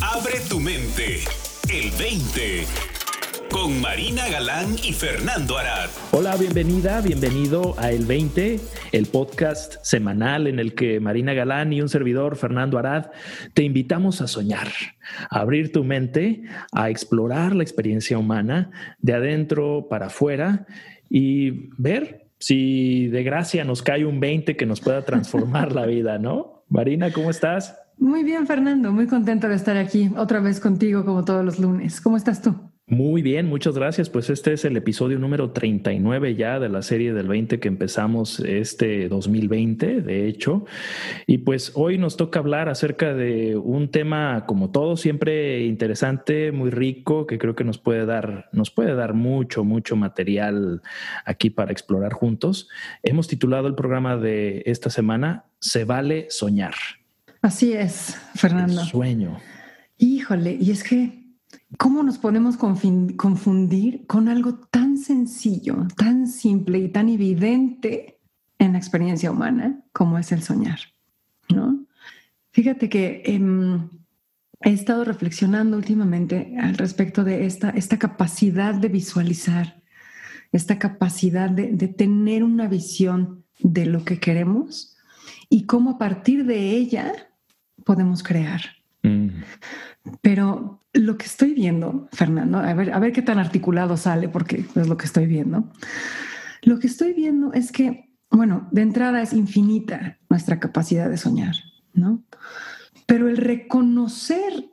Abre tu mente. El 20. Con Marina Galán y Fernando Arad. Hola, bienvenida, bienvenido a El 20, el podcast semanal en el que Marina Galán y un servidor, Fernando Arad, te invitamos a soñar, a abrir tu mente, a explorar la experiencia humana de adentro para afuera y ver si de gracia nos cae un 20 que nos pueda transformar la vida, ¿no? Marina, ¿cómo estás? Muy bien, Fernando, muy contento de estar aquí otra vez contigo como todos los lunes. ¿Cómo estás tú? Muy bien, muchas gracias. Pues este es el episodio número 39 ya de la serie del 20 que empezamos este 2020, de hecho. Y pues hoy nos toca hablar acerca de un tema como todo siempre interesante, muy rico, que creo que nos puede dar nos puede dar mucho mucho material aquí para explorar juntos. Hemos titulado el programa de esta semana Se vale soñar. Así es, Fernando. sueño. Híjole, y es que ¿Cómo nos podemos confundir con algo tan sencillo, tan simple y tan evidente en la experiencia humana como es el soñar? ¿No? Fíjate que em, he estado reflexionando últimamente al respecto de esta, esta capacidad de visualizar, esta capacidad de, tener una visión de lo que queremos y cómo a partir de ella podemos crear. Mm. Pero lo que estoy viendo, Fernando, a ver, a ver qué tan articulado sale, porque es lo que estoy viendo. Lo que estoy viendo es que, bueno, de entrada es infinita nuestra capacidad de soñar, ¿no? Pero el reconocer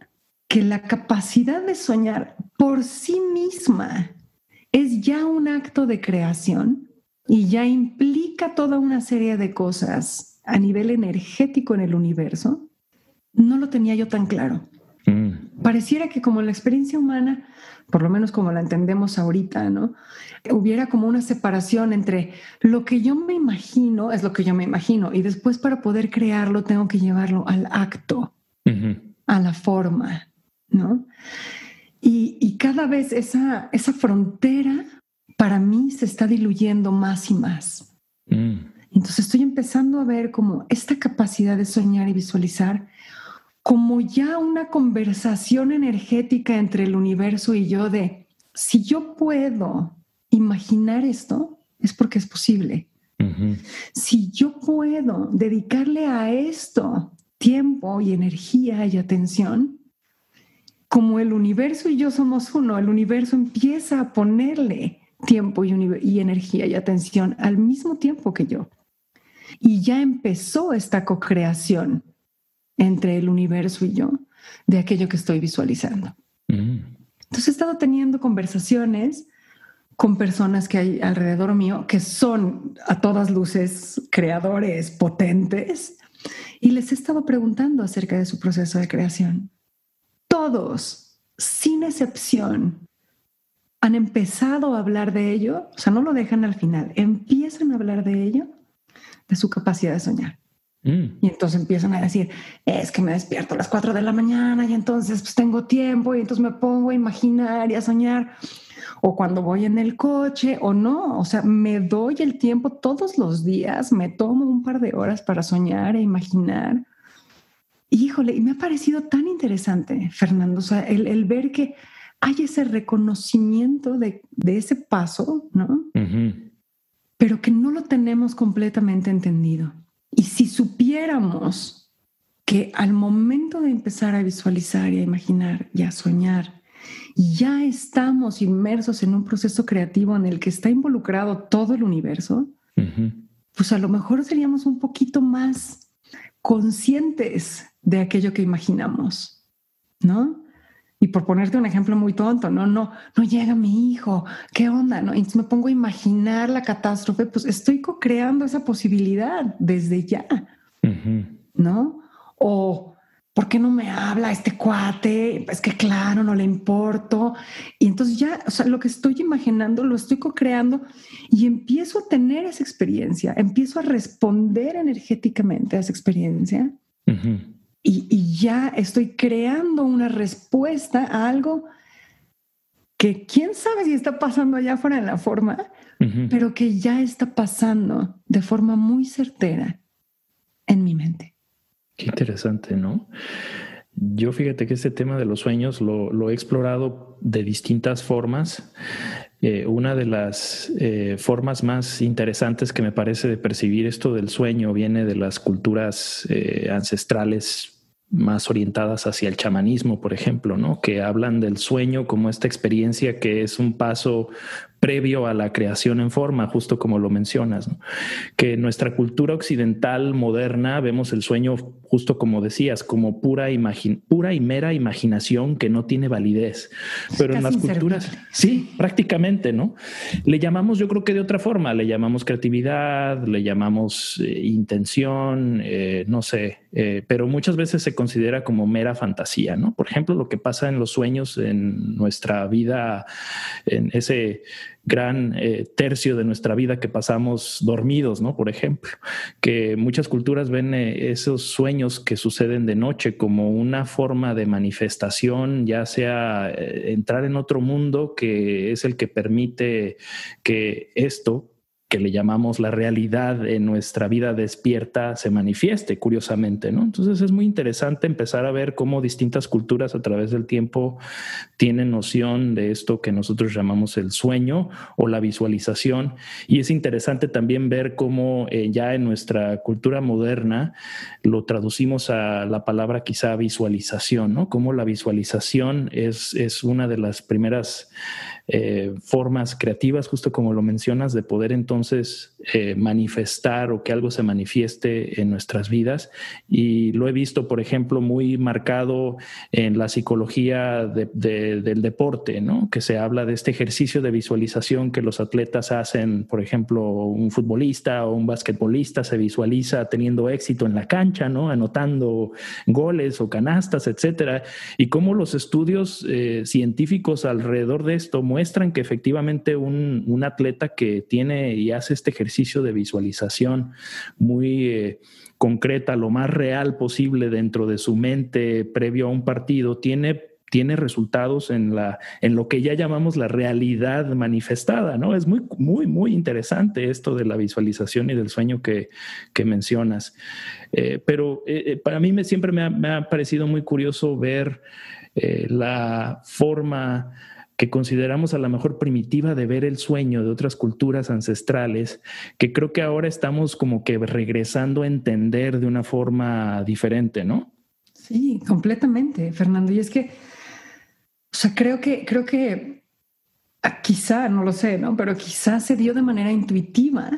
que la capacidad de soñar por sí misma es ya un acto de creación y ya implica toda una serie de cosas a nivel energético en el universo, no lo tenía yo tan claro. Mm. Pareciera que como la experiencia humana, por lo menos como la entendemos ahorita, ¿no? Hubiera como una separación entre lo que yo me imagino es lo que yo me imagino y después para poder crearlo tengo que llevarlo al acto, a la forma, ¿no? Y, cada vez esa, esa frontera para mí se está diluyendo más y más. Mm. Entonces estoy empezando a ver como esta capacidad de soñar y visualizar como ya una conversación energética entre el universo y yo de, si yo puedo imaginar esto, es porque es posible. Si yo puedo dedicarle a esto tiempo y energía y atención, como el universo y yo somos uno, el universo empieza a ponerle tiempo y, y energía y atención al mismo tiempo que yo. Y ya empezó esta co-creación entre el universo y yo de aquello que estoy visualizando. Mm. Entonces he estado teniendo conversaciones con personas que hay alrededor mío que son a todas luces creadores potentes y les he estado preguntando acerca de su proceso de creación. Todos, sin excepción, han empezado a hablar de ello, o sea, no lo dejan al final, empiezan a hablar de ello, de su capacidad de soñar. Mm. Y entonces empiezan a decir, es que me despierto a las 4 de la mañana y entonces pues tengo tiempo y entonces me pongo a imaginar y a soñar. O cuando voy en el coche o no, o sea, me doy el tiempo todos los días, me tomo un par de horas para soñar e imaginar. Híjole, y me ha parecido tan interesante, Fernando, o sea, el, ver que hay ese reconocimiento de, ese paso, ¿no? Pero que no lo tenemos completamente entendido. Y si supiéramos que al momento de empezar a visualizar y a imaginar y a soñar, ya estamos inmersos en un proceso creativo en el que está involucrado todo el universo, pues a lo mejor seríamos un poquito más conscientes de aquello que imaginamos, ¿no? Y por ponerte un ejemplo muy tonto, no, no, no llega mi hijo, ¿qué onda? ¿No? Entonces me pongo a imaginar la catástrofe, pues estoy co-creando esa posibilidad desde ya, ¿no? O, ¿por qué no me habla este cuate? Es que claro, no le importo. Y entonces ya, o sea, lo que estoy imaginando lo estoy co-creando y empiezo a tener esa experiencia, empiezo a responder energéticamente a esa experiencia y, ya estoy creando una respuesta a algo que quién sabe si está pasando allá afuera en la forma, pero que ya está pasando de forma muy certera en mi mente. Qué interesante, ¿no? Yo fíjate que este tema de los sueños lo, he explorado de distintas formas. Eh, una de las eh, formas más interesantes que me parece de percibir esto del sueño viene de las culturas eh, ancestrales más orientadas hacia el chamanismo, por ejemplo, ¿no? Que hablan del sueño como esta experiencia que es un paso previo a la creación en forma, justo como lo mencionas, que en nuestra cultura occidental moderna vemos el sueño, justo como decías, como pura, pura y mera imaginación que no tiene validez. Pero en las culturas, sí, prácticamente, ¿no? Le llamamos, yo creo que de otra forma, le llamamos creatividad, le llamamos eh, intención, eh, no sé, eh, pero muchas veces se considera como mera fantasía, ¿no? Por ejemplo, lo que pasa en los sueños en nuestra vida, en ese gran eh, tercio de nuestra vida que pasamos dormidos, ¿no? Por ejemplo, que muchas culturas ven eh, esos sueños que suceden de noche como una forma de manifestación, ya sea eh, entrar en otro mundo que es el que permite que esto que le llamamos la realidad en nuestra vida despierta se manifieste, curiosamente, ¿no? Entonces es muy interesante empezar a ver cómo distintas culturas a través del tiempo tienen noción de esto que nosotros llamamos el sueño o la visualización. Y es interesante también ver cómo eh, ya en nuestra cultura moderna lo traducimos a la palabra quizá visualización, ¿no? Cómo la visualización es, es una de las primeras eh, formas creativas, justo como lo mencionas, de poder entonces eh, manifestar o que algo se manifieste en nuestras vidas. Y lo he visto, por ejemplo, muy marcado en la psicología del deporte, ¿no? que se habla de este ejercicio de visualización que los atletas hacen, por ejemplo, un futbolista o un basquetbolista se visualiza teniendo éxito en la cancha, ¿no? anotando goles o canastas, etcétera, y cómo los estudios eh, científicos alrededor de esto muestran que efectivamente un, atleta que tiene y hace este ejercicio de visualización muy eh, concreta, lo más real posible dentro de su mente previo a un partido, tiene tiene resultados en, la, en lo que ya llamamos la realidad manifestada, ¿no? Es muy, muy, muy interesante esto de la visualización y del sueño que, mencionas. Eh, pero eh, para mí me, siempre me ha, parecido muy curioso ver la forma que consideramos a lo mejor primitiva de ver el sueño de otras culturas ancestrales, que creo que ahora estamos como que regresando a entender de una forma diferente, ¿no? Sí, completamente, Fernando. Y es que, o sea, creo que, creo que ah, quizá, no lo sé, ¿no? Pero quizá se dio de manera intuitiva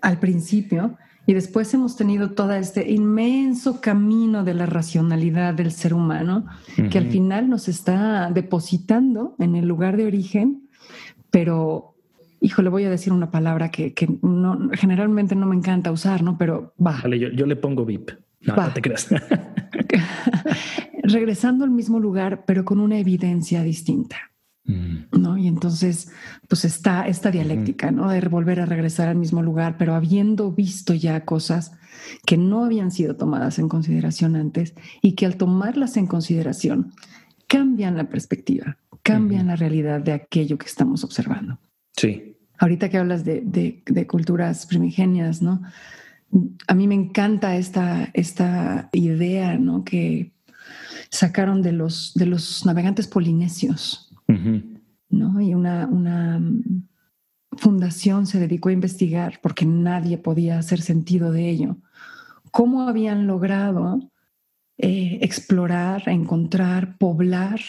al principio y después hemos tenido todo este inmenso camino de la racionalidad del ser humano, que al final nos está depositando en el lugar de origen, pero, hijo, le voy a decir una palabra que, no, generalmente no me encanta usar, ¿no? Pero va. Vale, yo, le pongo VIP. No, no te creas. Regresando al mismo lugar, pero con una evidencia distinta. ¿No? Y entonces, pues está esta dialéctica, ¿no? De volver a regresar al mismo lugar, pero habiendo visto ya cosas que no habían sido tomadas en consideración antes y que al tomarlas en consideración cambian la perspectiva, cambian la realidad de aquello que estamos observando. Sí. Ahorita que hablas de, de, culturas primigenias, ¿no? A mí me encanta esta, esta idea, ¿no? Que sacaron de los, de los navegantes polinesios, ¿no? Y una, una mm, fundación se dedicó a investigar porque nadie podía hacer sentido de ello. ¿Cómo habían logrado eh, explorar, encontrar, poblar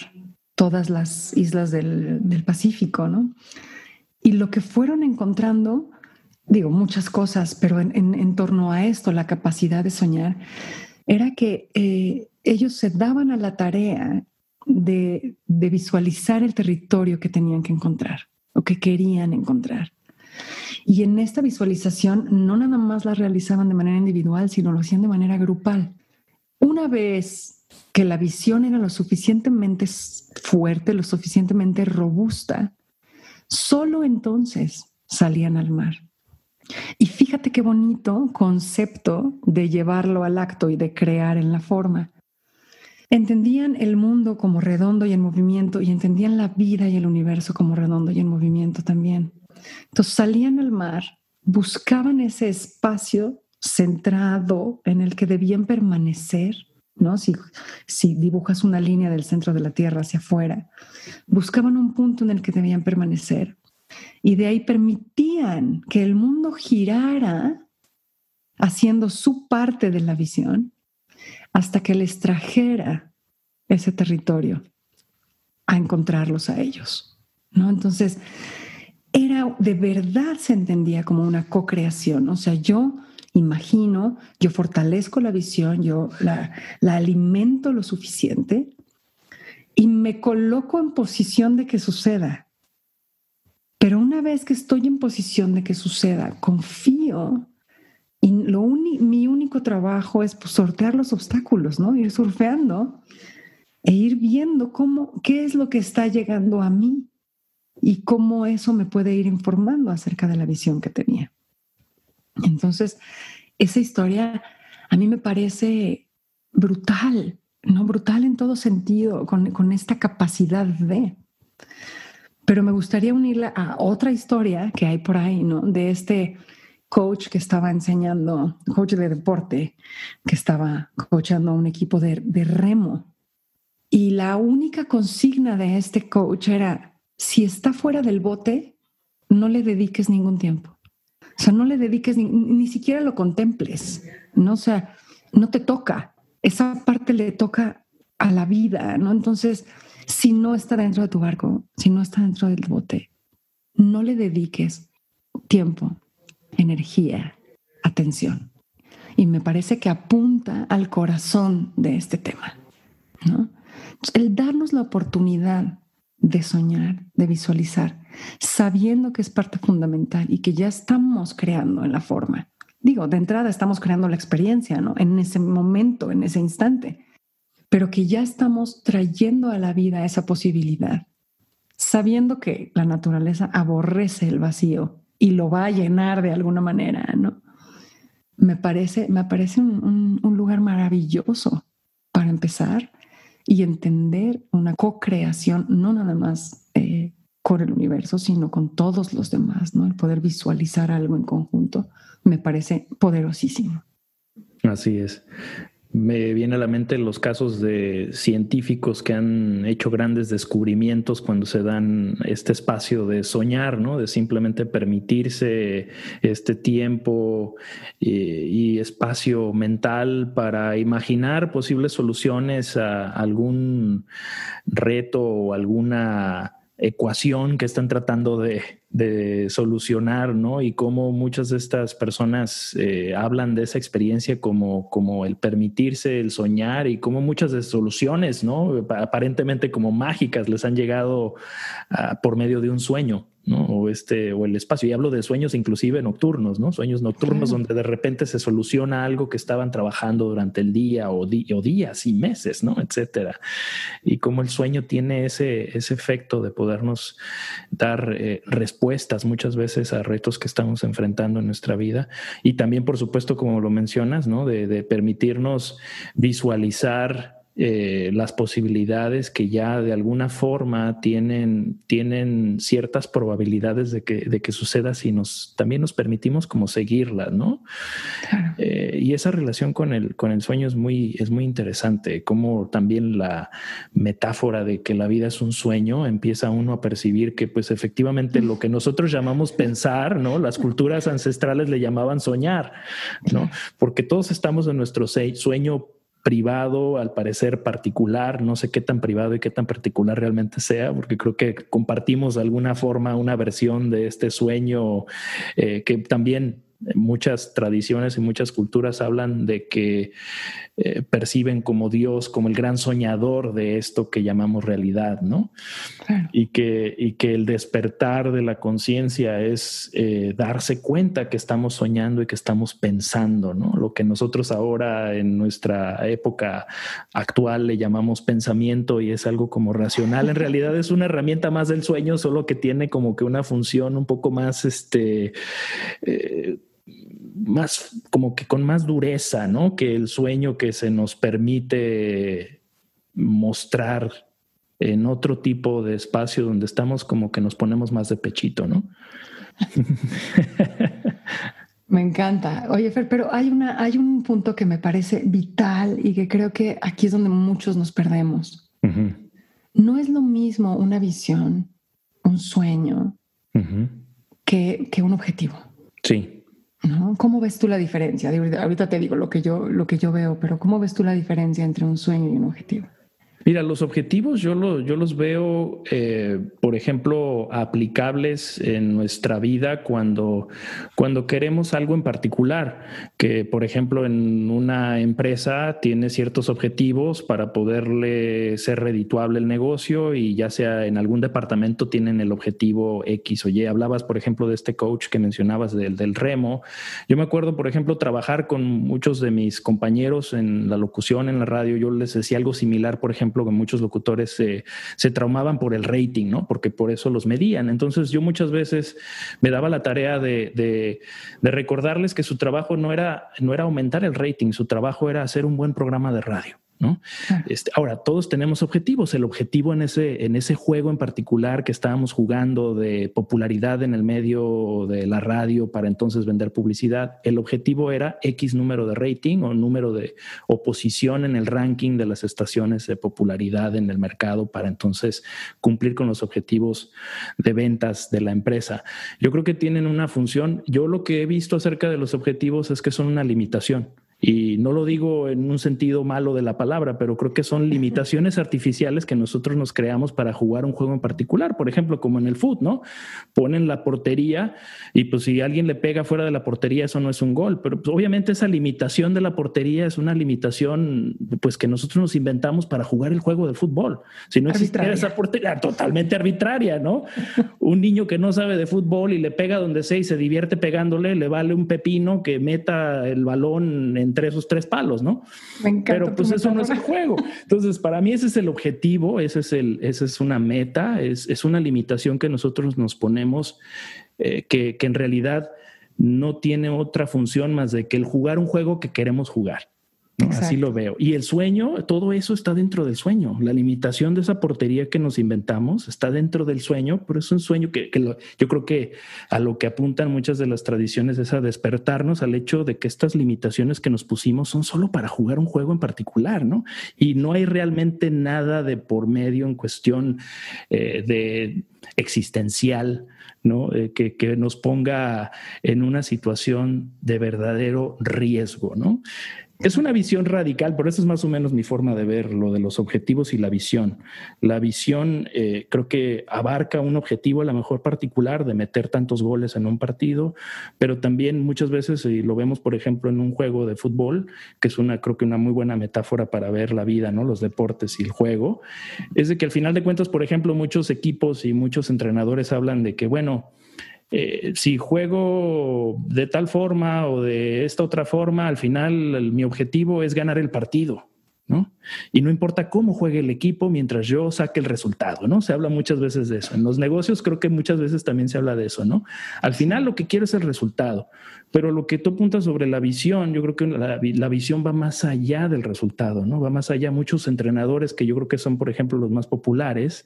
todas las islas del, Pacífico, ¿no? Y lo que fueron encontrando, digo, muchas cosas, pero en, torno a esto, la capacidad de soñar, era que eh, ellos se daban a la tarea de, visualizar el territorio que tenían que encontrar o que querían encontrar. Y en esta visualización no nada más la realizaban de manera individual, sino lo hacían de manera grupal. Una vez que la visión era lo suficientemente fuerte, lo suficientemente robusta, solo entonces salían al mar. Y fíjate qué bonito concepto de llevarlo al acto y de crear en la forma. Entendían el mundo como redondo y en movimiento y entendían la vida y el universo como redondo y en movimiento también. Entonces salían al mar, buscaban ese espacio centrado en el que debían permanecer ¿no? Si, si dibujas una línea del centro de la Tierra hacia afuera, buscaban un punto en el que debían permanecer y de ahí permitían que el mundo girara haciendo su parte de la visión hasta que les trajera ese territorio a encontrarlos a ellos. ¿no? Entonces, era de verdad se entendía como una co-creación. O sea, yo imagino, yo fortalezco la visión, yo la, la alimento lo suficiente y me coloco en posición de que suceda. Pero una vez que estoy en posición de que suceda, confío y lo mi único trabajo es pues, sortear los obstáculos, ¿no? Ir surfeando e ir viendo cómo, qué es lo que está llegando a mí y cómo eso me puede ir informando acerca de la visión que tenía. Entonces, esa historia a mí me parece brutal, ¿no? Brutal en todo sentido, con, con esta capacidad de... Pero me gustaría unirla a otra historia que hay por ahí, ¿no? De este coach que estaba enseñando, coach de deporte, que estaba coachando a un equipo de, de remo. Y la única consigna de este coach era, si está fuera del bote, no le dediques ningún tiempo. O sea, no le dediques ni, ni siquiera lo contemples, ¿no? O sea, no te toca. Esa parte le toca a la vida, ¿no? Entonces, si no está dentro de tu barco, si no está dentro del bote, no le dediques tiempo, energía, atención. Y me parece que apunta al corazón de este tema. ¿no? El darnos la oportunidad de soñar, de visualizar, sabiendo que es parte fundamental y que ya estamos creando en la forma. Digo, de entrada estamos creando la experiencia, ¿no? En ese momento, en ese instante pero que ya estamos trayendo a la vida esa posibilidad, sabiendo que la naturaleza aborrece el vacío y lo va a llenar de alguna manera, ¿no? Me parece, me parece un, lugar maravilloso para empezar y entender una co-creación, no nada más eh, con el universo, sino con todos los demás, ¿no? El poder visualizar algo en conjunto me parece poderosísimo. Así es. Me viene a la mente los casos de científicos que han hecho grandes descubrimientos cuando se dan este espacio de soñar, ¿no? De simplemente permitirse este tiempo y, eh, y espacio mental para imaginar posibles soluciones a algún reto o alguna ecuación que están tratando de, solucionar, ¿no? Y cómo muchas de estas personas eh, hablan de esa experiencia como, como el permitirse, el soñar y cómo muchas de soluciones, ¿no? Aparentemente como mágicas les han llegado ah, por medio de un sueño. O, este, o el espacio. Y hablo de sueños inclusive nocturnos, ¿no? Sueños nocturnos donde de repente se soluciona algo que estaban trabajando durante el día o, días y meses, ¿no? Etcétera. Y cómo el sueño tiene ese, ese efecto de podernos dar eh, respuestas muchas veces a retos que estamos enfrentando en nuestra vida. Y también, por supuesto, como lo mencionas, ¿no? de, de permitirnos visualizar eh, las posibilidades que ya de alguna forma tienen, tienen ciertas probabilidades de que, de que suceda si nos también nos permitimos como seguirlas, ¿no? Eh, y esa relación con el, con el sueño es muy, es muy interesante, como también la metáfora de que la vida es un sueño empieza uno a percibir que pues efectivamente lo que nosotros llamamos pensar, ¿no? Las culturas ancestrales le llamaban soñar, ¿no? Porque todos estamos en nuestro sueño privado, al parecer particular, no sé qué tan privado y qué tan particular realmente sea, porque creo que compartimos de alguna forma una versión de este sueño eh, que también muchas tradiciones y muchas culturas hablan de que eh, perciben como Dios, como el gran soñador de esto que llamamos realidad, ¿no? Y, que, y que el despertar de la conciencia es eh, darse cuenta que estamos soñando y que estamos pensando, ¿no? Lo que nosotros ahora en nuestra época actual le llamamos pensamiento y es algo como racional, en realidad es una herramienta más del sueño, solo que tiene como que una función un poco más, este, eh, más como que con más dureza, ¿no? Que el sueño que se nos permite mostrar en otro tipo de espacio donde estamos como que nos ponemos más de pechito, ¿no? Me encanta. Oye, Fer, pero hay, una, hay un punto que me parece vital y que creo que aquí es donde muchos nos perdemos. No es lo mismo una visión, un sueño, que, que, un objetivo. Sí. ¿No? ¿Cómo ves tú la diferencia? Ahorita te digo lo que, yo, lo que yo veo, pero ¿cómo ves tú la diferencia entre un sueño y un objetivo? Mira, los objetivos yo, yo los veo, eh, por ejemplo, aplicables en nuestra vida cuando, cuando queremos algo en particular, que por ejemplo en una empresa tiene ciertos objetivos para poderle ser redituable el negocio y ya sea en algún departamento tienen el objetivo X o Y. Hablabas, por ejemplo, de este coach que mencionabas del, del remo. Yo me acuerdo, por ejemplo, trabajar con muchos de mis compañeros en la locución, en la radio, yo les decía algo similar, por ejemplo, ejemplo, que muchos locutores se traumaban por el rating, ¿no? Porque por eso los medían. Entonces yo muchas veces me daba la tarea de, de, recordarles que su trabajo no era, no era aumentar el rating, su trabajo era hacer un buen programa de radio. ¿No? Este, ahora, todos tenemos objetivos. El objetivo en ese, en ese juego en particular que estábamos jugando de popularidad en el medio de la radio para entonces vender publicidad, el objetivo era X número de rating o número de oposición en el ranking de las estaciones de popularidad en el mercado para entonces cumplir con los objetivos de ventas de la empresa. Yo creo que tienen una función. Yo lo que he visto acerca de los objetivos es que son una limitación. Y no lo digo en un sentido malo de la palabra, pero creo que son limitaciones artificiales que nosotros nos creamos para jugar un juego en particular. Por ejemplo, como en el fútbol, ¿no? Ponen la portería y pues si alguien le pega fuera de la portería, eso no es un gol. Pero pues, obviamente esa limitación de la portería es una limitación pues que nosotros nos inventamos para jugar el juego del fútbol. Si no existiera esa portería, totalmente arbitraria, ¿no? un niño que no sabe de fútbol y le pega donde sea y se divierte pegándole, le vale un pepino que meta el balón en entre esos tres palos, ¿no? Me encanta. Pero pues eso no es el juego. Entonces, para mí ese es el objetivo, ese es el, esa es una meta, es, es, una limitación que nosotros nos ponemos eh, que, que en realidad no tiene otra función más de que el jugar un juego que queremos jugar. Así lo veo. Y el sueño, todo eso está dentro del sueño. La limitación de esa portería que nos inventamos está dentro del sueño, pero es un sueño que, yo creo que a lo que apuntan muchas de las tradiciones es a despertarnos al hecho de que estas limitaciones que nos pusimos son solo para jugar un juego en particular, ¿no? Y no hay realmente nada de por medio en cuestión eh, de existencial, ¿no? Eh, que, que, nos ponga en una situación de verdadero riesgo, ¿no? Es una visión radical, pero esa es más o menos mi forma de ver lo de los objetivos y la visión. La visión eh, creo que abarca un objetivo a lo mejor particular de meter tantos goles en un partido, pero también muchas veces, y lo vemos por ejemplo en un juego de fútbol, que es una, creo que una muy buena metáfora para ver la vida, ¿no? Los deportes y el juego, es de que al final de cuentas, por ejemplo, muchos equipos y muchos entrenadores hablan de que, bueno, eh, si juego de tal forma o de esta otra forma, al final mi objetivo es ganar el partido. ¿no? Y no importa cómo juegue el equipo mientras yo saque el resultado, ¿no? Se habla muchas veces de eso. En los negocios creo que muchas veces también se habla de eso, ¿no? Al final lo que quiero es el resultado, pero lo que tú apuntas sobre la visión, yo creo que la, la visión va más allá del resultado, ¿no? Va más allá. Muchos entrenadores que yo creo que son, por ejemplo, los más populares,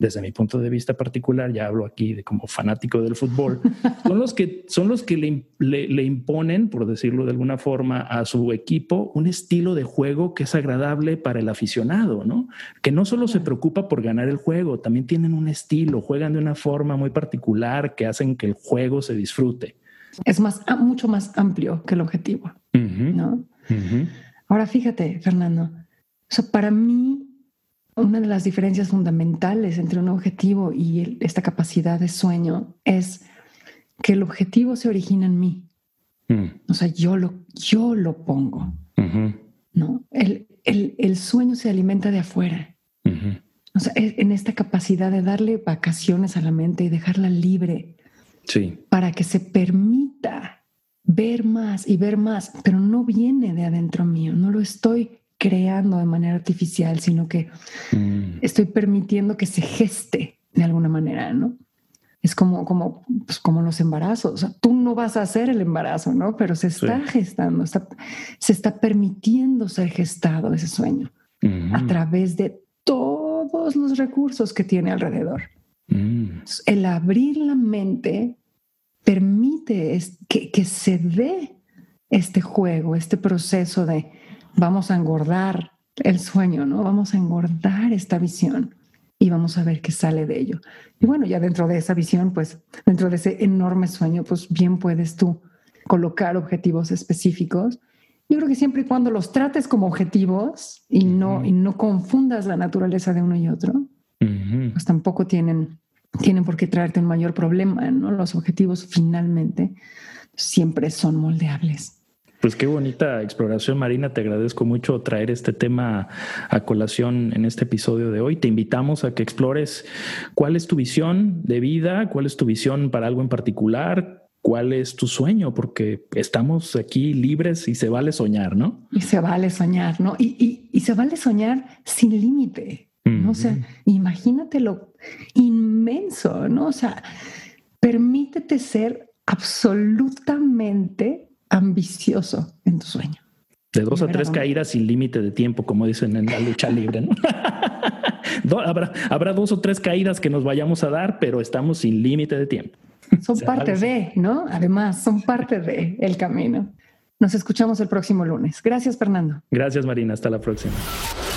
desde mi punto de vista particular, ya hablo aquí de como fanático del fútbol, son los que, son los que le, le, imponen, por decirlo de alguna forma, a su equipo un estilo de juego que es agradable para el aficionado, ¿no? Que no solo se preocupa por ganar el juego, también tienen un estilo, juegan de una forma muy particular que hacen que el juego se disfrute. Es más, mucho más amplio que el objetivo, ¿no? Ahora fíjate, Fernando, o sea, para mí una de las diferencias fundamentales entre un objetivo y esta capacidad de sueño es que el objetivo se origina en mí. Mm. O sea, yo lo, yo lo pongo. ¿no? El, el, el, sueño se alimenta de afuera. O sea, en esta capacidad de darle vacaciones a la mente y dejarla libre. Sí. Para que se permita ver más y ver más, pero no viene de adentro mío, no lo estoy creando de manera artificial, sino que mm. estoy permitiendo que se geste de alguna manera, ¿no? Es como, como, pues como los embarazos. O sea, tú no vas a hacer el embarazo, ¿no? Pero se está gestando, se está permitiendo ser gestado ese sueño a través de todos los recursos que tiene alrededor. Mm. El abrir la mente permite que, que se dé este juego, este proceso de vamos a engordar el sueño, ¿no? Vamos a engordar esta visión y vamos a ver qué sale de ello. Y bueno, ya dentro de esa visión, pues dentro de ese enorme sueño, pues bien puedes tú colocar objetivos específicos. Yo creo que siempre y cuando los trates como objetivos y no, y no confundas la naturaleza de uno y otro, pues tampoco tienen, tienen por qué traerte un mayor problema, ¿no? Los objetivos finalmente siempre son moldeables. Pues qué bonita exploración, Marina. Te agradezco mucho traer este tema a colación en este episodio de hoy. Te invitamos a que explores cuál es tu visión de vida, cuál es tu visión para algo en particular, cuál es tu sueño, porque estamos aquí libres y se vale soñar, ¿no? Y se vale soñar, ¿no? Y, se vale soñar sin límite. ¿No? O sea, imagínate lo inmenso, ¿no? O sea, permítete ser absolutamente ambicioso en tu sueño. De dos a tres caídas sin límite de tiempo, como dicen en la lucha libre. ¿no? habrá, habrá dos o tres caídas que nos vayamos a dar, pero estamos sin límite de tiempo. Son parte de, ¿no? Además, son parte de el camino. Nos escuchamos el próximo lunes. Gracias, Fernando. Gracias, Marina. Hasta la próxima.